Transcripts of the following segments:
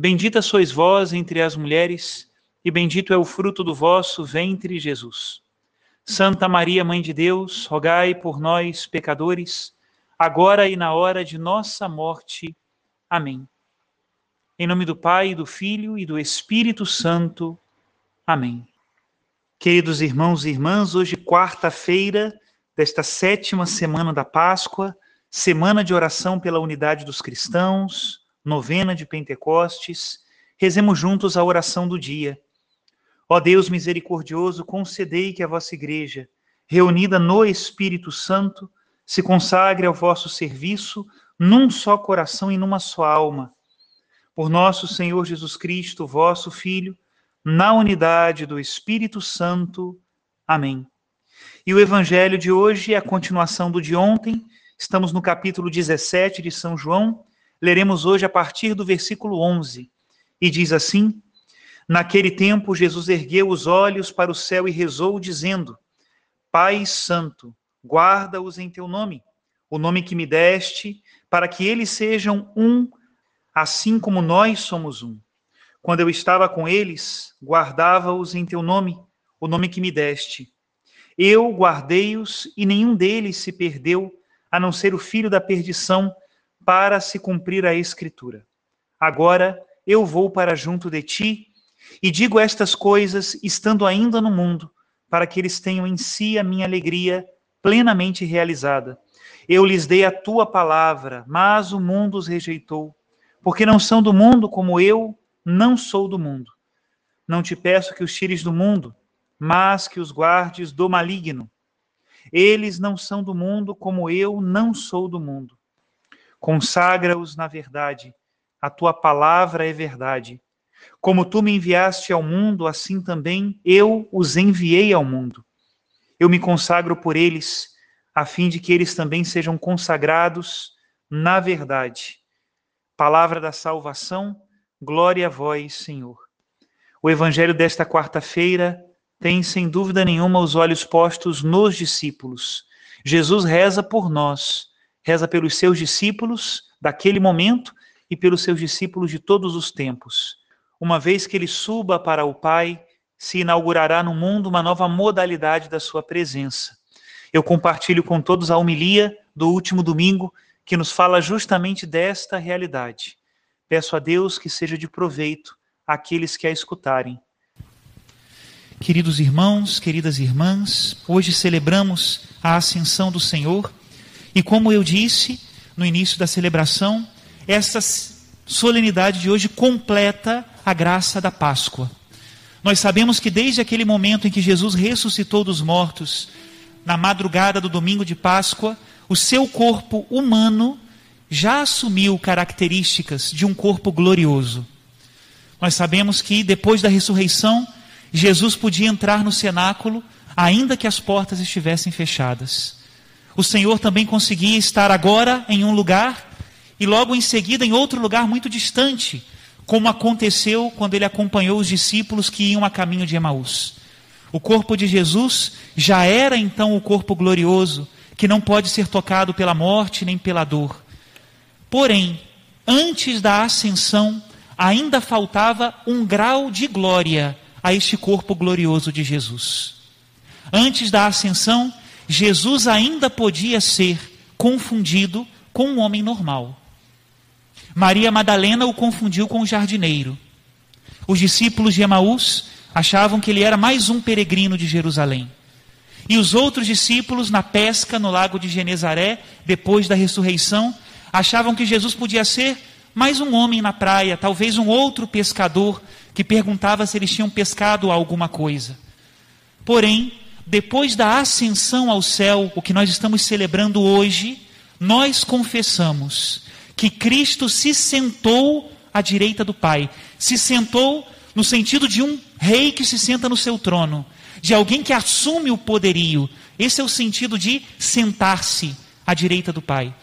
Bendita sois vós entre as mulheres, e bendito é o fruto do vosso ventre, Jesus. Santa Maria, Mãe de Deus, rogai por nós, pecadores, agora e na hora de nossa morte. Amém. Em nome do Pai, do Filho e do Espírito Santo. Amém. Queridos irmãos e irmãs, hoje, quarta-feira desta sétima semana da Páscoa, semana de oração pela unidade dos cristãos novena de Pentecostes, rezemos juntos a oração do dia. Ó Deus misericordioso, concedei que a vossa igreja, reunida no Espírito Santo, se consagre ao vosso serviço num só coração e numa só alma. Por nosso Senhor Jesus Cristo, vosso Filho, na unidade do Espírito Santo. Amém. E o evangelho de hoje é a continuação do de ontem. Estamos no capítulo 17 de São João Leremos hoje a partir do versículo 11. E diz assim: Naquele tempo, Jesus ergueu os olhos para o céu e rezou, dizendo: Pai Santo, guarda-os em teu nome, o nome que me deste, para que eles sejam um, assim como nós somos um. Quando eu estava com eles, guardava-os em teu nome, o nome que me deste. Eu guardei-os e nenhum deles se perdeu, a não ser o filho da perdição para se cumprir a Escritura. Agora eu vou para junto de ti e digo estas coisas estando ainda no mundo, para que eles tenham em si a minha alegria plenamente realizada. Eu lhes dei a tua palavra, mas o mundo os rejeitou, porque não são do mundo como eu não sou do mundo. Não te peço que os tires do mundo, mas que os guardes do maligno. Eles não são do mundo como eu não sou do mundo. Consagra-os na verdade. A tua palavra é verdade. Como tu me enviaste ao mundo, assim também eu os enviei ao mundo. Eu me consagro por eles, a fim de que eles também sejam consagrados na verdade. Palavra da salvação, glória a vós, Senhor. O evangelho desta quarta-feira tem, sem dúvida nenhuma, os olhos postos nos discípulos. Jesus reza por nós reza pelos seus discípulos daquele momento e pelos seus discípulos de todos os tempos. Uma vez que ele suba para o Pai, se inaugurará no mundo uma nova modalidade da sua presença. Eu compartilho com todos a homilia do último domingo, que nos fala justamente desta realidade. Peço a Deus que seja de proveito àqueles que a escutarem. Queridos irmãos, queridas irmãs, hoje celebramos a ascensão do Senhor e como eu disse no início da celebração, essa solenidade de hoje completa a graça da Páscoa. Nós sabemos que desde aquele momento em que Jesus ressuscitou dos mortos, na madrugada do domingo de Páscoa, o seu corpo humano já assumiu características de um corpo glorioso. Nós sabemos que depois da ressurreição, Jesus podia entrar no cenáculo, ainda que as portas estivessem fechadas o Senhor também conseguia estar agora em um lugar e logo em seguida em outro lugar muito distante, como aconteceu quando ele acompanhou os discípulos que iam a caminho de Emaús. O corpo de Jesus já era então o corpo glorioso, que não pode ser tocado pela morte nem pela dor. Porém, antes da ascensão, ainda faltava um grau de glória a este corpo glorioso de Jesus. Antes da ascensão, Jesus ainda podia ser confundido com um homem normal. Maria Madalena o confundiu com o jardineiro. Os discípulos de Emaús achavam que ele era mais um peregrino de Jerusalém. E os outros discípulos, na pesca no lago de Genezaré, depois da ressurreição, achavam que Jesus podia ser mais um homem na praia, talvez um outro pescador que perguntava se eles tinham pescado alguma coisa. Porém, depois da ascensão ao céu, o que nós estamos celebrando hoje, nós confessamos que Cristo se sentou à direita do Pai. Se sentou no sentido de um rei que se senta no seu trono, de alguém que assume o poderio. Esse é o sentido de sentar-se à direita do Pai.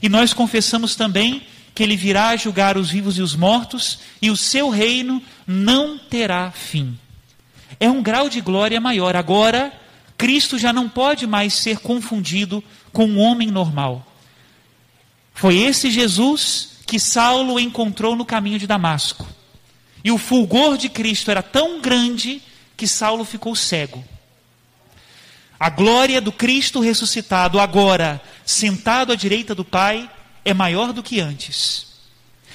E nós confessamos também que ele virá julgar os vivos e os mortos, e o seu reino não terá fim. É um grau de glória maior. Agora, Cristo já não pode mais ser confundido com um homem normal. Foi esse Jesus que Saulo encontrou no caminho de Damasco. E o fulgor de Cristo era tão grande que Saulo ficou cego. A glória do Cristo ressuscitado, agora sentado à direita do Pai, é maior do que antes.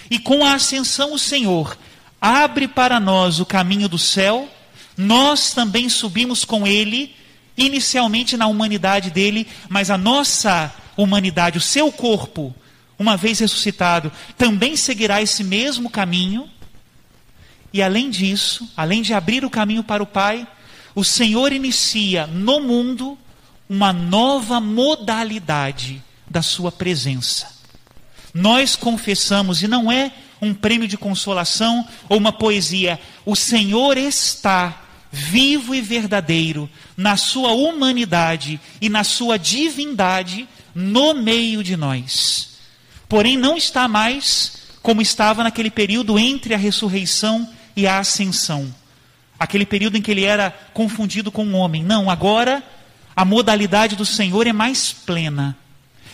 E com a ascensão, o Senhor abre para nós o caminho do céu, nós também subimos com Ele, inicialmente na humanidade dele, mas a nossa humanidade, o seu corpo, uma vez ressuscitado, também seguirá esse mesmo caminho. E além disso, além de abrir o caminho para o Pai, o Senhor inicia no mundo uma nova modalidade da Sua presença. Nós confessamos, e não é um prêmio de consolação ou uma poesia, o Senhor está vivo e verdadeiro na Sua humanidade e na Sua divindade no meio de nós porém não está mais como estava naquele período entre a ressurreição e a ascensão. Aquele período em que ele era confundido com um homem. Não, agora a modalidade do Senhor é mais plena.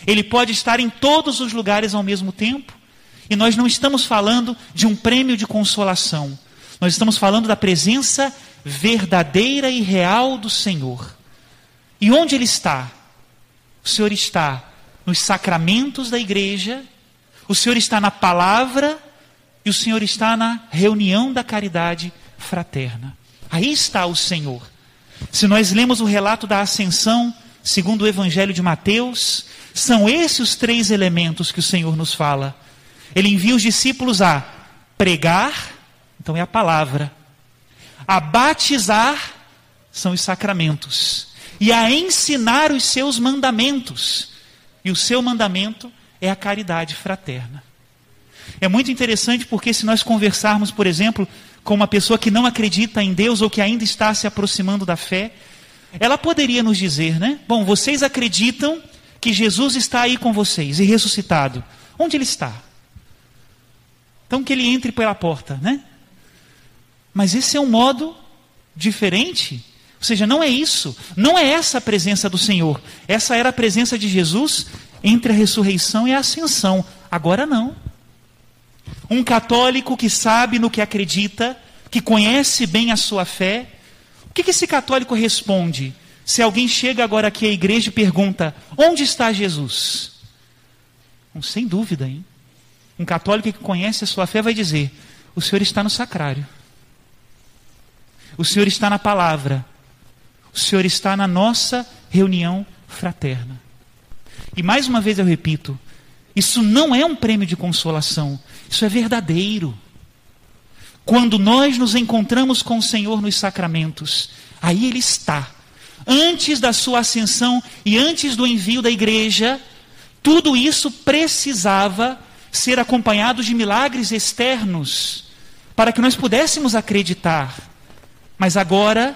Ele pode estar em todos os lugares ao mesmo tempo. E nós não estamos falando de um prêmio de consolação. Nós estamos falando da presença verdadeira e real do Senhor. E onde ele está? O Senhor está nos sacramentos da igreja, o Senhor está na palavra e o Senhor está na reunião da caridade fraterna. Aí está o Senhor. Se nós lemos o relato da ascensão, segundo o Evangelho de Mateus, são esses os três elementos que o Senhor nos fala. Ele envia os discípulos a pregar, então é a palavra, a batizar, são os sacramentos, e a ensinar os seus mandamentos. E o seu mandamento é a caridade fraterna. É muito interessante porque, se nós conversarmos, por exemplo, com uma pessoa que não acredita em Deus ou que ainda está se aproximando da fé, ela poderia nos dizer, né? Bom, vocês acreditam que Jesus está aí com vocês e ressuscitado. Onde ele está? Então que ele entre pela porta, né? Mas esse é um modo diferente ou seja, não é isso, não é essa a presença do Senhor. Essa era a presença de Jesus entre a ressurreição e a ascensão. Agora não. Um católico que sabe no que acredita, que conhece bem a sua fé, o que, esse católico responde? Se alguém chega agora aqui à igreja e pergunta: onde está Jesus? Bom, sem dúvida, hein? Um católico que conhece a sua fé vai dizer: o Senhor está no sacrário. O Senhor está na palavra. O Senhor está na nossa reunião fraterna. E mais uma vez eu repito: isso não é um prêmio de consolação, isso é verdadeiro. Quando nós nos encontramos com o Senhor nos sacramentos, aí Ele está. Antes da sua ascensão e antes do envio da igreja, tudo isso precisava ser acompanhado de milagres externos, para que nós pudéssemos acreditar. Mas agora,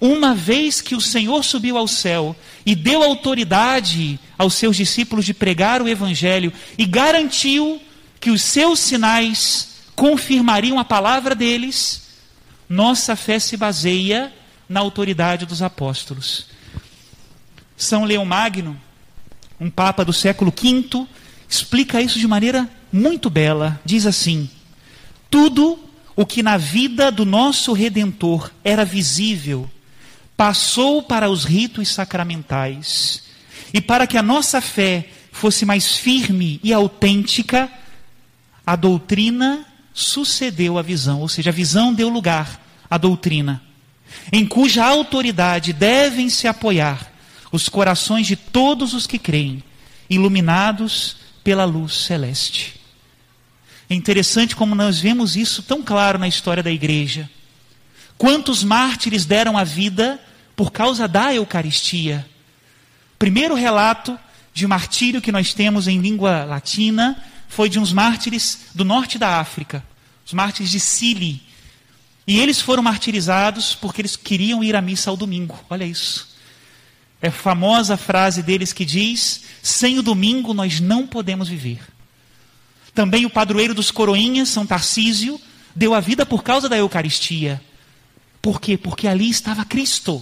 uma vez que o Senhor subiu ao céu e deu autoridade aos seus discípulos de pregar o Evangelho e garantiu que os seus sinais confirmariam a palavra deles, nossa fé se baseia na autoridade dos apóstolos. São Leão Magno, um papa do século V, explica isso de maneira muito bela. Diz assim: tudo o que na vida do nosso redentor era visível passou para os ritos sacramentais. E para que a nossa fé fosse mais firme e autêntica, a doutrina sucedeu à visão, ou seja, a visão deu lugar a doutrina, em cuja autoridade devem se apoiar os corações de todos os que creem, iluminados pela luz celeste. É interessante como nós vemos isso tão claro na história da igreja. Quantos mártires deram a vida por causa da Eucaristia? Primeiro relato de martírio que nós temos em língua latina foi de uns mártires do norte da África, os mártires de Sili. E eles foram martirizados porque eles queriam ir à missa ao domingo. Olha isso. É a famosa frase deles que diz: sem o domingo nós não podemos viver. Também o padroeiro dos coroinhas, São Tarcísio, deu a vida por causa da Eucaristia. Por quê? Porque ali estava Cristo.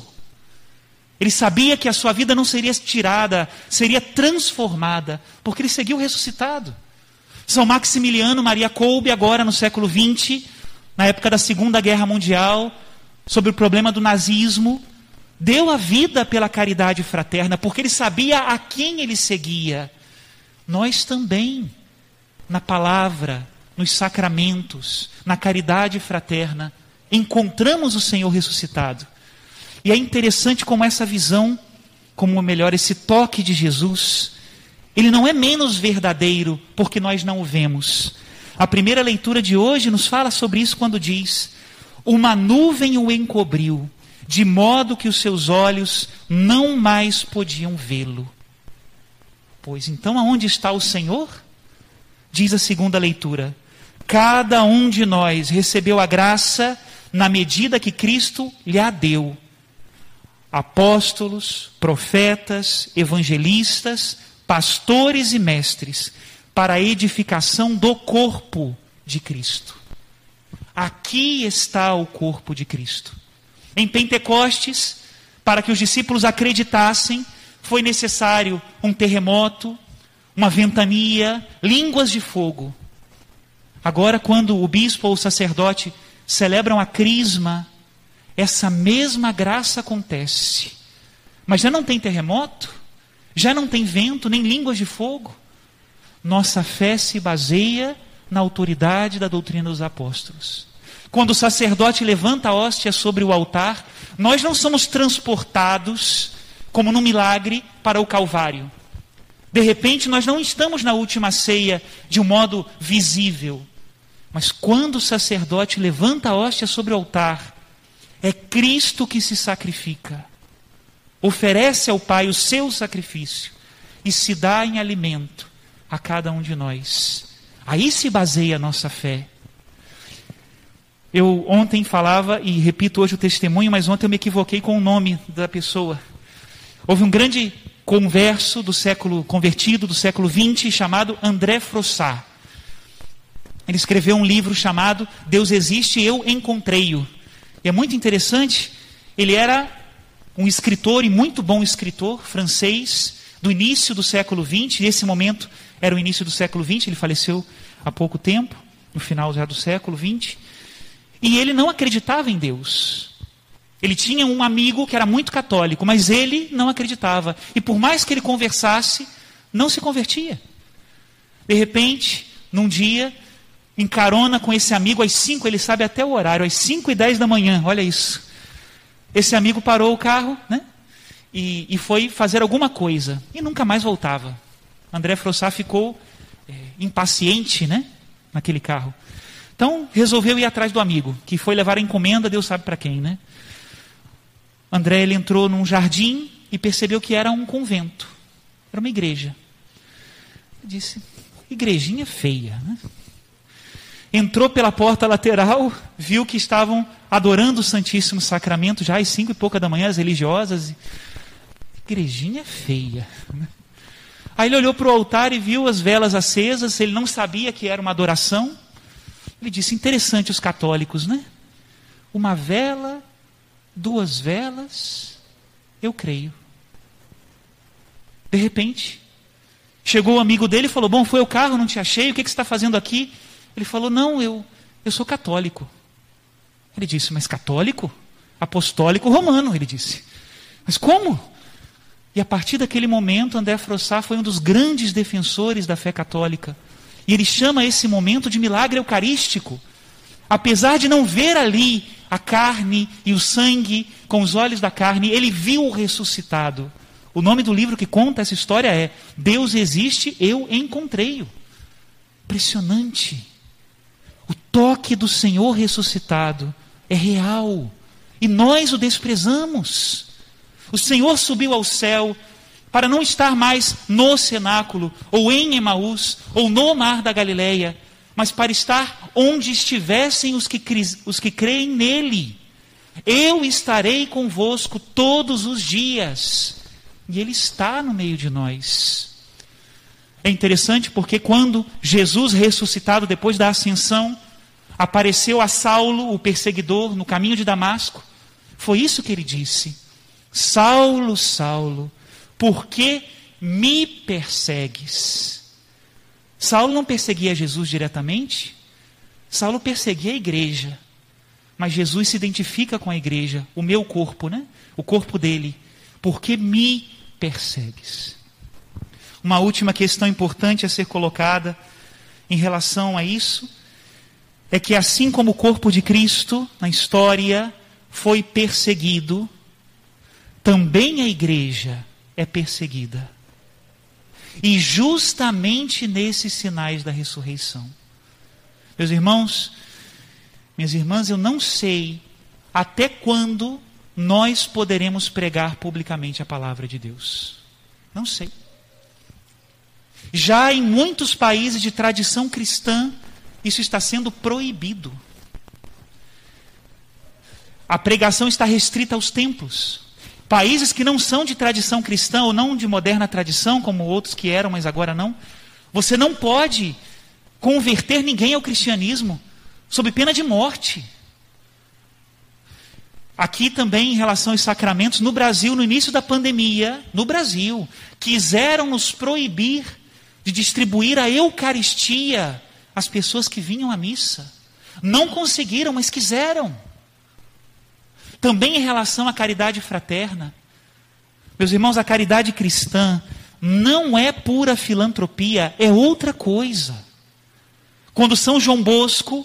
Ele sabia que a sua vida não seria tirada, seria transformada, porque ele seguiu ressuscitado. São Maximiliano Maria Kolbe, agora no século XX, na época da Segunda Guerra Mundial, sobre o problema do nazismo, deu a vida pela caridade fraterna, porque ele sabia a quem ele seguia. Nós também na palavra, nos sacramentos, na caridade fraterna, encontramos o Senhor ressuscitado. E é interessante como essa visão, como melhor, esse toque de Jesus, ele não é menos verdadeiro porque nós não o vemos. A primeira leitura de hoje nos fala sobre isso quando diz: Uma nuvem o encobriu, de modo que os seus olhos não mais podiam vê-lo. Pois então, aonde está o Senhor? Diz a segunda leitura: cada um de nós recebeu a graça na medida que Cristo lhe a deu. Apóstolos, profetas, evangelistas, pastores e mestres, para a edificação do corpo de Cristo. Aqui está o corpo de Cristo. Em Pentecostes, para que os discípulos acreditassem, foi necessário um terremoto, uma ventania, línguas de fogo. Agora, quando o bispo ou o sacerdote celebram a crisma, essa mesma graça acontece. Mas já não tem terremoto, já não tem vento, nem línguas de fogo. Nossa fé se baseia na autoridade da doutrina dos apóstolos. Quando o sacerdote levanta a hóstia sobre o altar, nós não somos transportados, como num milagre, para o Calvário. De repente, nós não estamos na última ceia de um modo visível. Mas quando o sacerdote levanta a hóstia sobre o altar, é Cristo que se sacrifica. Oferece ao Pai o seu sacrifício e se dá em alimento a cada um de nós. Aí se baseia a nossa fé. Eu ontem falava, e repito hoje o testemunho, mas ontem eu me equivoquei com o nome da pessoa. Houve um grande converso do século convertido do século XX chamado André Frossard. Ele escreveu um livro chamado Deus existe, eu encontrei-o. E é muito interessante. Ele era um escritor e muito bom escritor francês do início do século XX. Nesse momento era o início do século XX. Ele faleceu há pouco tempo, no final já do século XX. E ele não acreditava em Deus. Ele tinha um amigo que era muito católico, mas ele não acreditava. E por mais que ele conversasse, não se convertia. De repente, num dia, em carona com esse amigo, às 5, ele sabe até o horário, às 5 e 10 da manhã, olha isso. Esse amigo parou o carro, né? E, e foi fazer alguma coisa. E nunca mais voltava. André Frossá ficou é, impaciente, né? Naquele carro. Então, resolveu ir atrás do amigo, que foi levar a encomenda, Deus sabe para quem, né? André ele entrou num jardim e percebeu que era um convento. Era uma igreja. Ele disse: igrejinha feia. Né? Entrou pela porta lateral, viu que estavam adorando o Santíssimo Sacramento já às cinco e pouca da manhã, as religiosas. Igrejinha feia. Né? Aí ele olhou para o altar e viu as velas acesas, ele não sabia que era uma adoração. Ele disse: interessante os católicos, né? Uma vela duas velas, eu creio. De repente, chegou o amigo dele e falou: Bom, foi o carro, não te achei, o que, que você está fazendo aqui? Ele falou: Não, eu, eu sou católico. Ele disse: Mas católico? Apostólico romano, ele disse. Mas como? E a partir daquele momento, André Frossá foi um dos grandes defensores da fé católica. E ele chama esse momento de milagre eucarístico. Apesar de não ver ali a carne e o sangue com os olhos da carne, ele viu o ressuscitado. O nome do livro que conta essa história é Deus existe, eu encontrei-o. Impressionante. O toque do Senhor ressuscitado é real e nós o desprezamos. O Senhor subiu ao céu para não estar mais no cenáculo, ou em Emaús, ou no mar da Galileia, mas para estar onde estivessem os que, os que creem nele. Eu estarei convosco todos os dias. E ele está no meio de nós. É interessante porque quando Jesus ressuscitado depois da ascensão, apareceu a Saulo, o perseguidor, no caminho de Damasco, foi isso que ele disse: Saulo, Saulo, por que me persegues? Saulo não perseguia Jesus diretamente, Saulo perseguia a igreja. Mas Jesus se identifica com a igreja, o meu corpo, né? O corpo dele. Por que me persegues? Uma última questão importante a ser colocada em relação a isso é que assim como o corpo de Cristo na história foi perseguido, também a igreja é perseguida. E justamente nesses sinais da ressurreição. Meus irmãos, minhas irmãs, eu não sei até quando nós poderemos pregar publicamente a palavra de Deus. Não sei. Já em muitos países de tradição cristã, isso está sendo proibido. A pregação está restrita aos templos. Países que não são de tradição cristã ou não de moderna tradição, como outros que eram, mas agora não, você não pode converter ninguém ao cristianismo sob pena de morte. Aqui também, em relação aos sacramentos, no Brasil, no início da pandemia, no Brasil, quiseram nos proibir de distribuir a Eucaristia às pessoas que vinham à missa. Não conseguiram, mas quiseram. Também em relação à caridade fraterna. Meus irmãos, a caridade cristã não é pura filantropia, é outra coisa. Quando São João Bosco,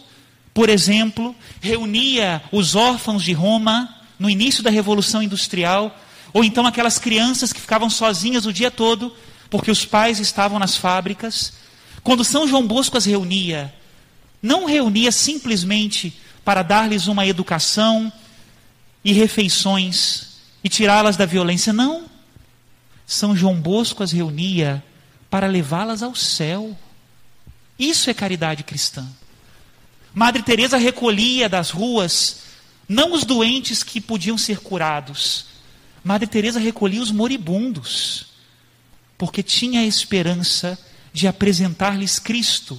por exemplo, reunia os órfãos de Roma no início da Revolução Industrial, ou então aquelas crianças que ficavam sozinhas o dia todo porque os pais estavam nas fábricas, quando São João Bosco as reunia, não reunia simplesmente para dar-lhes uma educação, e refeições e tirá-las da violência. Não. São João Bosco as reunia para levá-las ao céu. Isso é caridade cristã. Madre Teresa recolhia das ruas não os doentes que podiam ser curados. Madre Teresa recolhia os moribundos, porque tinha a esperança de apresentar-lhes Cristo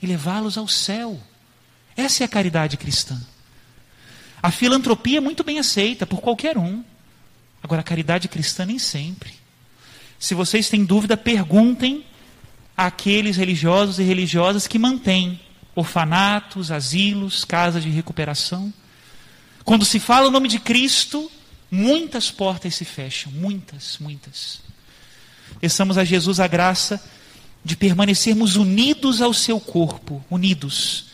e levá-los ao céu. Essa é a caridade cristã. A filantropia é muito bem aceita por qualquer um. Agora, a caridade cristã nem sempre. Se vocês têm dúvida, perguntem àqueles religiosos e religiosas que mantêm orfanatos, asilos, casas de recuperação. Quando se fala o nome de Cristo, muitas portas se fecham, muitas, muitas. Peçamos a Jesus a graça de permanecermos unidos ao seu corpo, unidos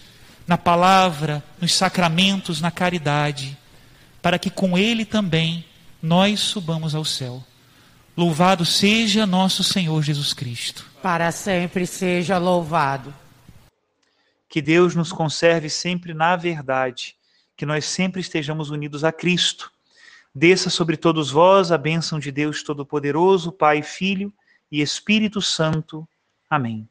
na palavra, nos sacramentos, na caridade, para que com ele também nós subamos ao céu. Louvado seja nosso Senhor Jesus Cristo. Para sempre seja louvado. Que Deus nos conserve sempre na verdade, que nós sempre estejamos unidos a Cristo. Desça sobre todos vós a bênção de Deus Todo-Poderoso, Pai, Filho e Espírito Santo. Amém.